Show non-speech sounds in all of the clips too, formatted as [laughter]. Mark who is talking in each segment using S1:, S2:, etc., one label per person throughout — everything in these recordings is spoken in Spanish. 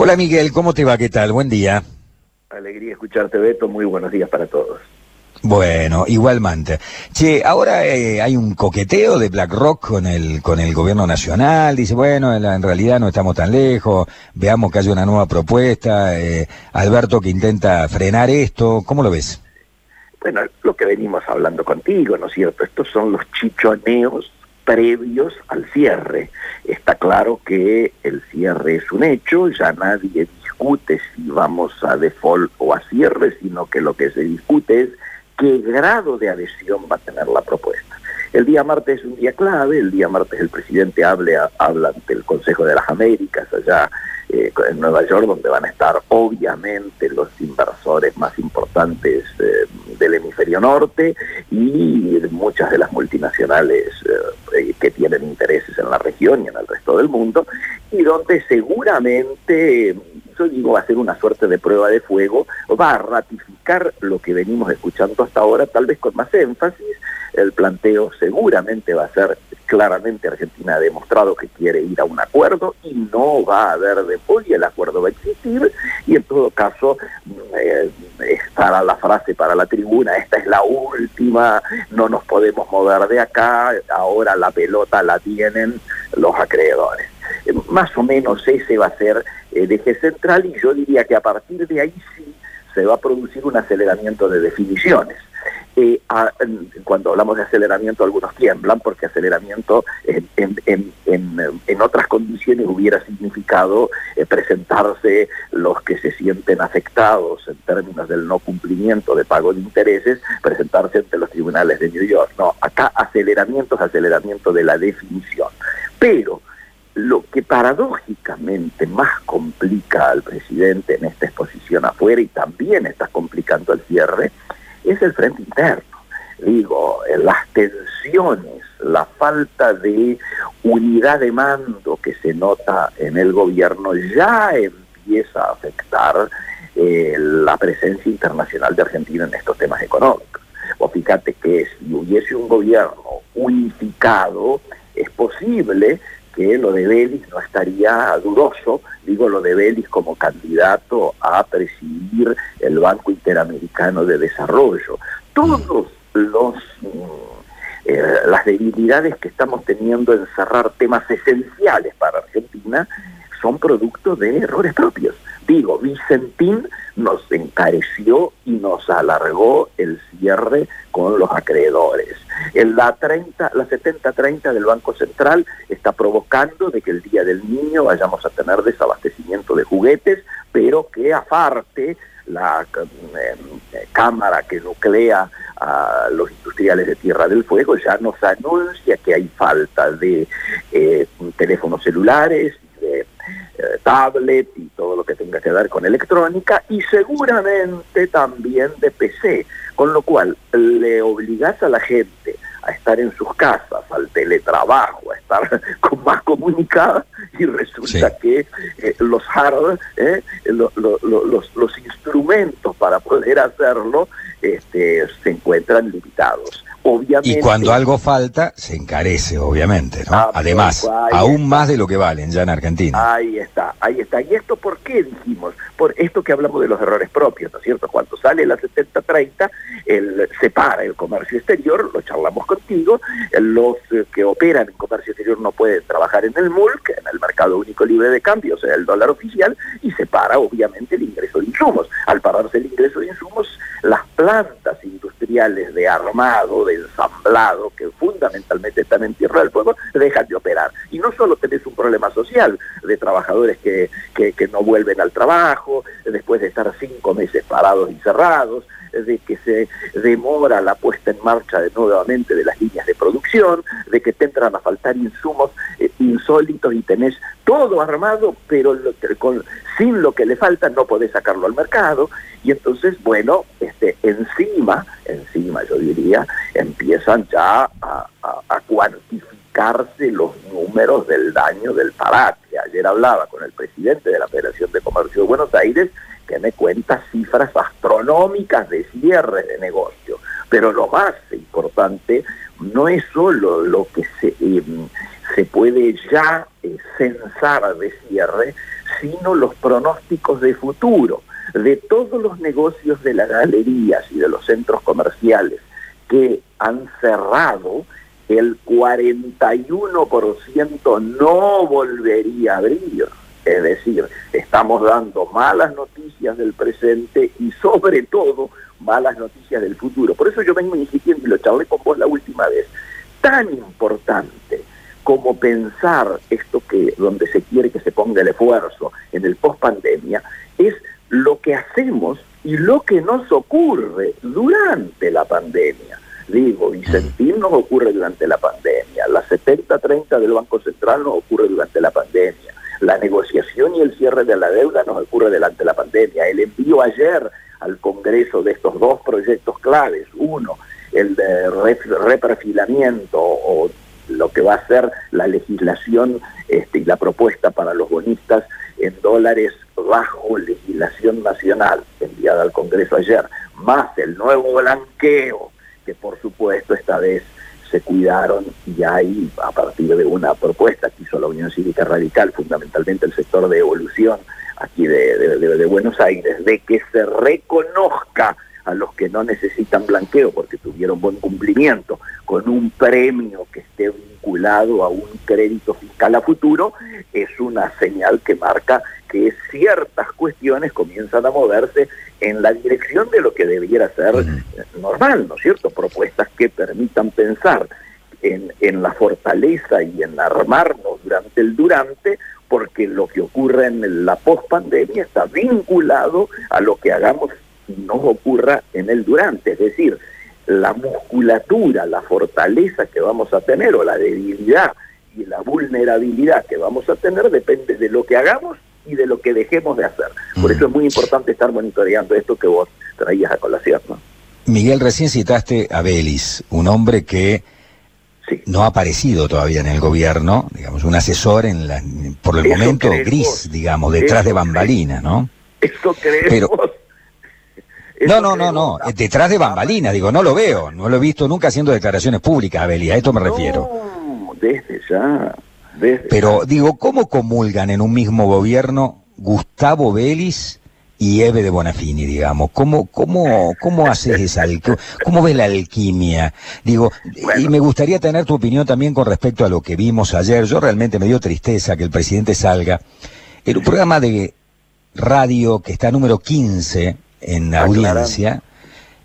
S1: Hola Miguel, ¿cómo te va? ¿Qué tal? Buen día.
S2: Alegría escucharte, Beto. Muy buenos días para todos.
S1: Bueno, igualmente. Che, ahora eh, hay un coqueteo de BlackRock con el con el gobierno nacional. Dice, bueno, en, la- en realidad no estamos tan lejos. Veamos que hay una nueva propuesta. eh, Alberto que intenta frenar esto. ¿Cómo lo ves?
S2: Bueno, lo que venimos hablando contigo, ¿no es cierto? Estos son los chichoneos previos al cierre. Está claro que el cierre es un hecho, ya nadie discute si vamos a default o a cierre, sino que lo que se discute es qué grado de adhesión va a tener la propuesta. El día martes es un día clave, el día martes el presidente hable, habla ante el Consejo de las Américas allá eh, en Nueva York, donde van a estar obviamente los inversores más importantes eh, del hemisferio norte y muchas de las multinacionales eh, que tienen intereses en la región y en el resto del mundo, y donde seguramente, yo digo, va a ser una suerte de prueba de fuego, va a ratificar lo que venimos escuchando hasta ahora, tal vez con más énfasis, el planteo seguramente va a ser claramente Argentina ha demostrado que quiere ir a un acuerdo y no va a haber default y el acuerdo va a existir y en todo caso eh, estará la frase para la tribuna, esta es la última, no nos podemos mover de acá, ahora la pelota la tienen los acreedores. Más o menos ese va a ser el eje central y yo diría que a partir de ahí sí se va a producir un aceleramiento de definiciones. Cuando hablamos de aceleramiento algunos tiemblan porque aceleramiento en, en, en, en otras condiciones hubiera significado eh, presentarse los que se sienten afectados en términos del no cumplimiento de pago de intereses, presentarse ante los tribunales de New York. No, acá aceleramiento es aceleramiento de la definición. Pero lo que paradójicamente más complica al presidente en esta exposición afuera y también está complicando el cierre, es el frente interno. Digo, las tensiones, la falta de unidad de mando que se nota en el gobierno ya empieza a afectar eh, la presencia internacional de Argentina en estos temas económicos. O fíjate que si hubiese un gobierno unificado, es posible que lo de Vélez no estaría dudoso, digo lo de Vélez como candidato a presidir el Banco Interamericano de Desarrollo. Todos los eh, las debilidades que estamos teniendo en cerrar temas esenciales para Argentina son producto de errores propios. Digo, Vicentín nos encareció y nos alargó el cierre con los acreedores. En la 30, la 70-30 del Banco Central está provocando de que el Día del Niño vayamos a tener desabastecimiento de juguetes, pero que aparte la eh, cámara que nuclea a los industriales de Tierra del Fuego ya nos anuncia que hay falta de eh, teléfonos celulares, de tablet y todo lo que tenga que ver con electrónica y seguramente también de PC, con lo cual le obligas a la gente a estar en sus casas, al teletrabajo, a estar [laughs] con más comunicada y resulta sí. que eh, los hard, eh, lo, lo, lo, los, los, instrumentos para poder hacerlo este, se encuentran limitados. Obviamente,
S1: y cuando algo falta, se encarece, obviamente, ¿no? Ah, Además, aún está. más de lo que valen ya en Argentina.
S2: Ahí está, ahí está. ¿Y esto por qué dijimos? Por esto que hablamos de los errores propios, ¿no es cierto? Cuando sale la 70-30, el, separa el comercio exterior, lo charlamos contigo, los eh, que operan en comercio exterior no pueden trabajar en el MULC, en el Mercado Único Libre de Cambio, o sea, el dólar oficial, y separa obviamente el ingreso de insumos. Al pararse el ingreso de insumos, las plantas de armado, de ensamblado, que fundamentalmente están en Tierra del Fuego, dejan de operar. Y no solo tenés un problema social de trabajadores que, que no vuelven al trabajo, después de estar cinco meses parados y cerrados, de que se demora la puesta en marcha de nuevamente de las líneas de producción, de que te entran a faltar insumos eh, insólitos y tenés todo armado, pero sin lo que le falta no podés sacarlo al mercado. Y entonces, bueno, este, encima, encima yo diría, empiezan ya a cuantificarse los números del daño del parate. Ayer hablaba con el presidente de la Federación de Comercio de Buenos Aires que me cuenta cifras astronómicas de cierre de negocio. Pero lo más importante no es solo lo que se, eh, se puede ya eh, censar de cierre, sino los pronósticos de futuro de todos los negocios de las galerías y de los centros comerciales que han cerrado, el 41% no volvería a abrir. Es decir, estamos dando malas noticias del presente y sobre todo malas noticias del futuro. Por eso yo vengo insistiendo y lo charlé con vos la última vez. Tan importante como pensar esto que donde se quiere que se ponga el esfuerzo en el post pandemia es lo que hacemos y lo que nos ocurre durante la pandemia. Digo, Vicentín nos ocurre durante la pandemia, la 70-30 del Banco Central nos ocurre durante la pandemia, la negociación y el cierre de la deuda nos ocurre durante la pandemia, el envío ayer al Congreso de estos dos proyectos claves, uno, el de reperfilamiento o lo que va a ser la legislación este, y la propuesta para los bonistas en dólares bajo legislación nacional enviada al Congreso ayer, más el nuevo blanqueo, que por supuesto esta vez se cuidaron y hay, a partir de una propuesta que hizo la Unión Cívica Radical, fundamentalmente el sector de evolución aquí de Buenos Aires, de que se reconozca a los que no necesitan blanqueo porque tuvieron buen cumplimiento, con un premio que esté vinculado a un crédito fiscal a futuro, es una señal que marca que ciertas cuestiones comienzan a moverse en la dirección de lo que debiera ser normal, ¿no es cierto? Propuestas que permitan pensar en, en la fortaleza y en armarnos durante el durante, porque lo que ocurre en la pospandemia está vinculado a lo que hagamos nos ocurra en el durante, es decir, la musculatura, la fortaleza que vamos a tener o la debilidad y la vulnerabilidad que vamos a tener depende de lo que hagamos y de lo que dejemos de hacer. Por eso es muy importante estar monitoreando esto que vos traías a colación.
S1: Miguel, recién citaste a Belis, un hombre que no ha aparecido todavía en el gobierno, digamos, un asesor en la, por el momento gris, digamos, detrás de bambalinas, ¿no?
S2: Eso creemos.
S1: No, no, no, no, detrás de bambalinas, digo, no lo veo, no lo he visto nunca haciendo declaraciones públicas, Abeli, a esto me refiero.
S2: No, desde ya,
S1: Pero digo, ¿cómo comulgan en un mismo gobierno Gustavo Vélez y Eve de Bonafini, digamos? ¿Cómo, cómo, cómo haces esa cómo ves la alquimia? Digo, y me gustaría tener tu opinión también con respecto a lo que vimos ayer. Yo realmente me dio tristeza que el presidente salga en un programa de radio que está número 15 en audiencia,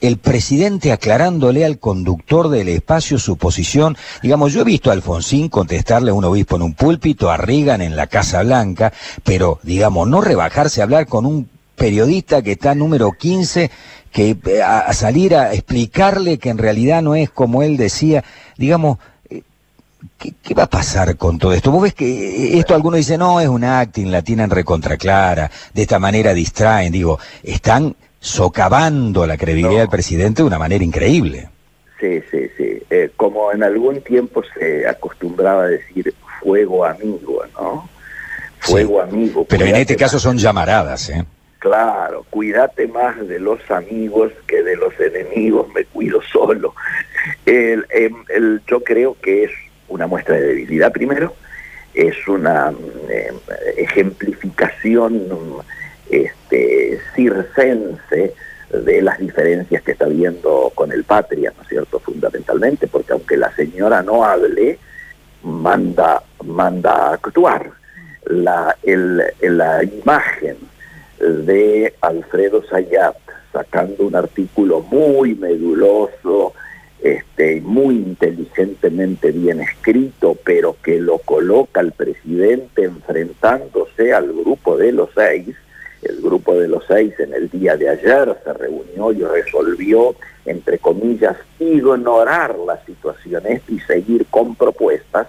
S1: el presidente aclarándole al conductor del espacio su posición. Digamos, yo he visto a Alfonsín contestarle a un obispo en un púlpito, a Reagan en la Casa Blanca, pero, digamos, no rebajarse a hablar con un periodista que está número 15, que eh, a, salir a explicarle que en realidad no es como él decía, digamos, ¿Qué, va a pasar con todo esto? Vos ves que eh, esto algunos dicen, no, es un acting, la tienen recontra clara, de esta manera distraen, digo, están socavando la credibilidad del presidente de una manera increíble.
S2: Sí, sí, sí. Eh, como en algún tiempo se acostumbraba a decir fuego amigo, ¿no? Fuego amigo.
S1: Pero en este caso son llamaradas, ¿eh?
S2: Claro, cuídate más de los amigos que de los enemigos, me cuido solo. El, em, el, yo creo que es una muestra de debilidad primero, es una em, ejemplificación este, circense de las diferencias que está viendo con el Patria, ¿no es cierto? Fundamentalmente, porque aunque la señora no hable, manda, manda a actuar. La, el, la imagen de Alfredo Sayat sacando un artículo muy meduloso, este, muy inteligentemente bien escrito, pero que lo coloca al presidente enfrentándose al grupo de los seis, el grupo de los seis en el día de ayer se reunió y resolvió, entre comillas, ignorar la situación y seguir con propuestas,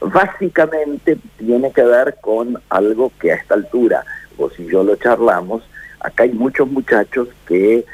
S2: básicamente tiene que ver con algo que a esta altura, vos y yo lo charlamos, acá hay muchos muchachos que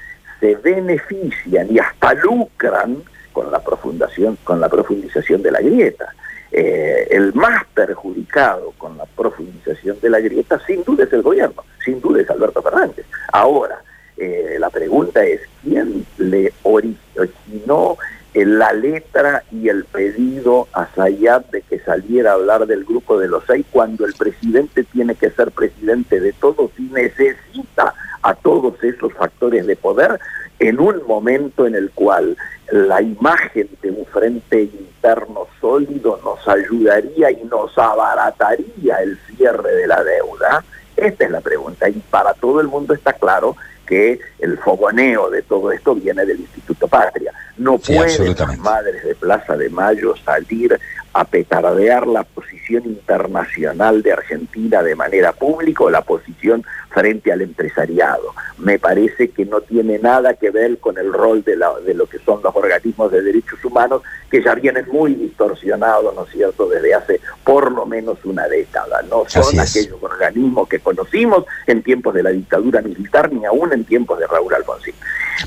S2: se benefician y hasta lucran con la profundación, con la profundización de la grieta. Eh, el más perjudicado con la profundización de la grieta sin duda es el gobierno, sin duda es Alberto Fernández. Ahora, eh, la pregunta es, ¿quién le originó la letra y el pedido a Sayat de que saliera a hablar del grupo de los seis cuando el presidente tiene que ser presidente de todos y necesita a todos esos factores de poder en un momento en el cual la imagen de un frente interno sólido nos ayudaría y nos abarataría el cierre de la deuda? Esta es la pregunta y para todo el mundo está claro que el fogoneo de todo esto viene del Instituto Patria. No pueden las madres de Plaza de Mayo salir a petardear la posición internacional de Argentina de manera pública o la posición frente al empresariado. Me parece que no tiene nada que ver con el rol de, la, de lo que son los organismos de derechos humanos, que ya vienen muy distorsionados, ¿no es cierto?, desde hace por lo menos una década. No son aquellos organismos que conocimos en tiempos de la dictadura militar, ni aún en tiempos de Raúl Alfonsín.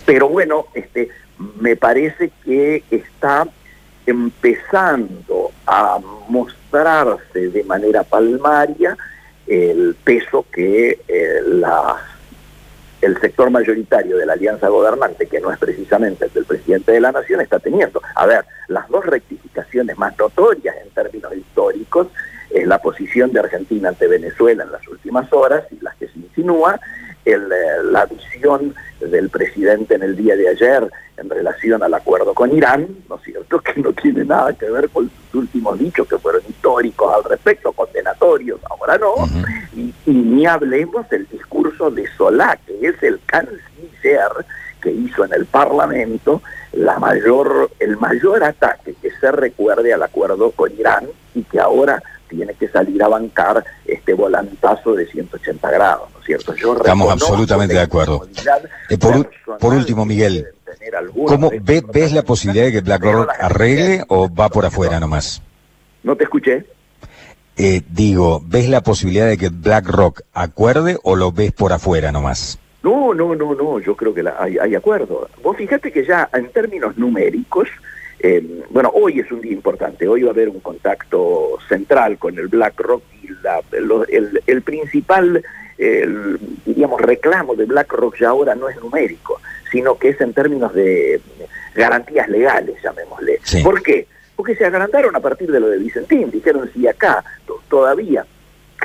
S2: Pero bueno, este, me parece que está empezando a mostrarse de manera palmaria el peso que eh, el sector mayoritario de la alianza gobernante, que no es precisamente el del presidente de la nación, está teniendo. A ver, las dos rectificaciones más notorias en términos históricos es la posición de Argentina ante Venezuela en las últimas horas y las que se insinúa, el, eh, la visión del presidente en el día de ayer en relación al acuerdo con Irán, ¿no es cierto?, [laughs] que no tiene nada que ver con sus últimos dichos que fueron históricos al respecto, condenatorios, ahora no, y, ni hablemos del discurso de Solá, que es el canciller que hizo en el Parlamento la mayor, el mayor ataque que se recuerde al acuerdo con Irán y que ahora tiene que salir a bancar este volantazo de 180 grados, ¿no es cierto?
S1: Yo Estamos absolutamente de acuerdo. Eh, por, último, Miguel, ¿cómo ves la posibilidad de que BlackRock arregle o va por afuera nomás?
S2: No te escuché.
S1: Eh, digo, ¿ves la posibilidad de que BlackRock acuerde o lo ves por afuera nomás?
S2: No, no, no, no, yo creo que hay, hay acuerdo. Vos fíjate que ya en términos numéricos, eh, bueno, hoy es un día importante, hoy va a haber un contacto central con el BlackRock y la, el, principal, diríamos, reclamo de BlackRock ya ahora no es numérico, sino que es en términos de garantías legales, llamémosle. ¿Por qué? Porque se agrandaron a partir de lo de Vicentín, dijeron si acá todavía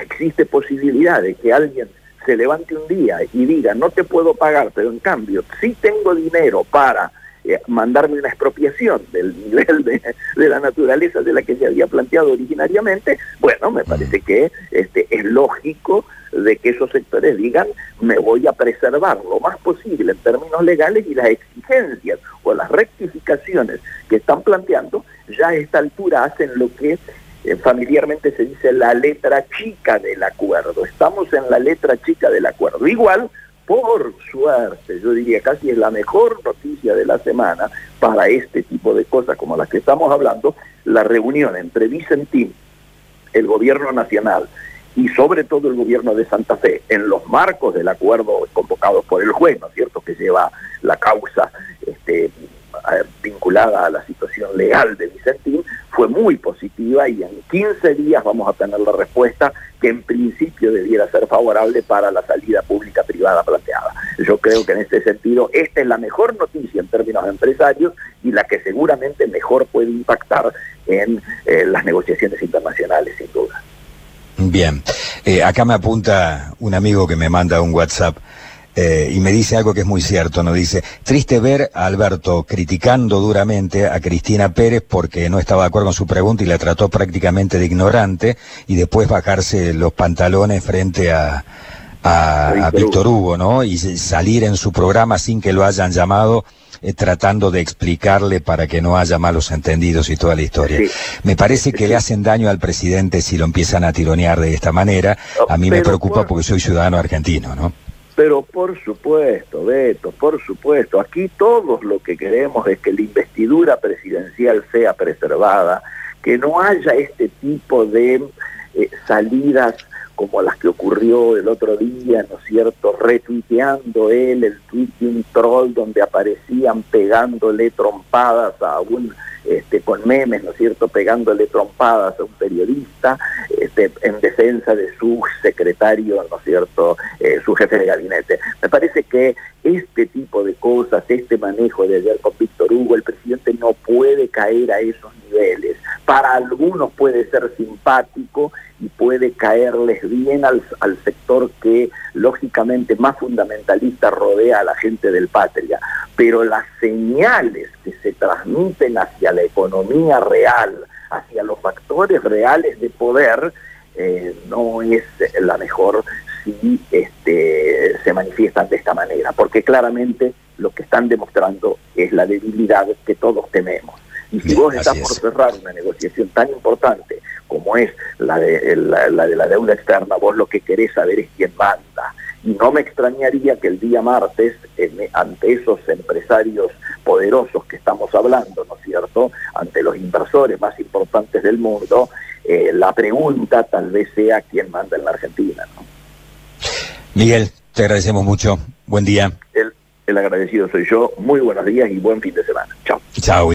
S2: existe posibilidad de que alguien se levante un día y diga no te puedo pagar, pero en cambio sí tengo dinero para eh, mandarme una expropiación del nivel de, la naturaleza de la que se había planteado originariamente, bueno, me parece que este, es lógico de que esos sectores digan me voy a preservar lo más posible en términos legales y las exigencias o las rectificaciones que están planteando ya a esta altura hacen lo que eh, familiarmente se dice la letra chica del acuerdo. Estamos en la letra chica del acuerdo. Igual por suerte, yo diría casi es la mejor noticia de la semana para este tipo de cosas como las que estamos hablando, la reunión entre Vicentín, el gobierno nacional y sobre todo el gobierno de Santa Fe, en los marcos del acuerdo convocado por el juez, ¿no es cierto?, que lleva la causa este, vinculada a la situación legal de Vicentín, fue muy positiva y en 15 días vamos a tener la respuesta que en principio debiera ser favorable para la salida pública-privada planteada. Yo creo que en este sentido esta es la mejor noticia en términos empresarios y la que seguramente mejor puede impactar en eh, las negociaciones internacionales, sin duda.
S1: Bien, eh, acá me apunta un amigo que me manda un WhatsApp. Eh, y me dice algo que es muy cierto, ¿no? Dice, triste ver a Alberto criticando duramente a Cristina Pérez porque no estaba de acuerdo con su pregunta y la trató prácticamente de ignorante y después bajarse los pantalones frente a, a, Víctor Hugo, ¿no? Y salir en su programa sin que lo hayan llamado. Eh, tratando de explicarle para que no haya malos entendidos y toda la historia. Me parece que le hacen daño al presidente si lo empiezan a tironear de esta manera. A mí me preocupa porque soy ciudadano argentino, ¿no?
S2: Pero por supuesto, Beto, por supuesto, aquí todos lo que queremos es que la investidura presidencial sea preservada, que no haya este tipo de eh, salidas como las que ocurrió el otro día, ¿no es cierto?, retuiteando él el tuit de un troll donde aparecían pegándole trompadas a un este, con memes, ¿no es cierto?, pegándole trompadas a un periodista este, en defensa de su secretario, ¿no es cierto?, eh, su jefe de gabinete. Me parece que este tipo de cosas, este manejo de ayer con Víctor Hugo, el presidente no puede caer a esos niveles. Para algunos puede ser simpático y puede caerles bien al, al, sector que lógicamente más fundamentalista rodea a la gente del patria, pero las señales que se transmiten hacia la economía real, hacia los factores reales de poder, eh, no es la mejor si este, se manifiestan de esta manera, porque claramente lo que están demostrando es la debilidad que todos tememos. Y si vos estás por cerrar una negociación tan importante como es la de la, de la deuda externa, vos lo que querés saber es quién manda. Y no me extrañaría que el día martes, ante esos empresarios poderosos que estamos hablando, ¿no es cierto?, ante los inversores más importantes del mundo, eh, la pregunta tal vez sea quién manda en la Argentina. ¿no?
S1: Miguel, te agradecemos mucho. Buen día.
S2: El, el agradecido soy yo. Muy buenos días y buen fin de semana. Chao.
S1: Chao.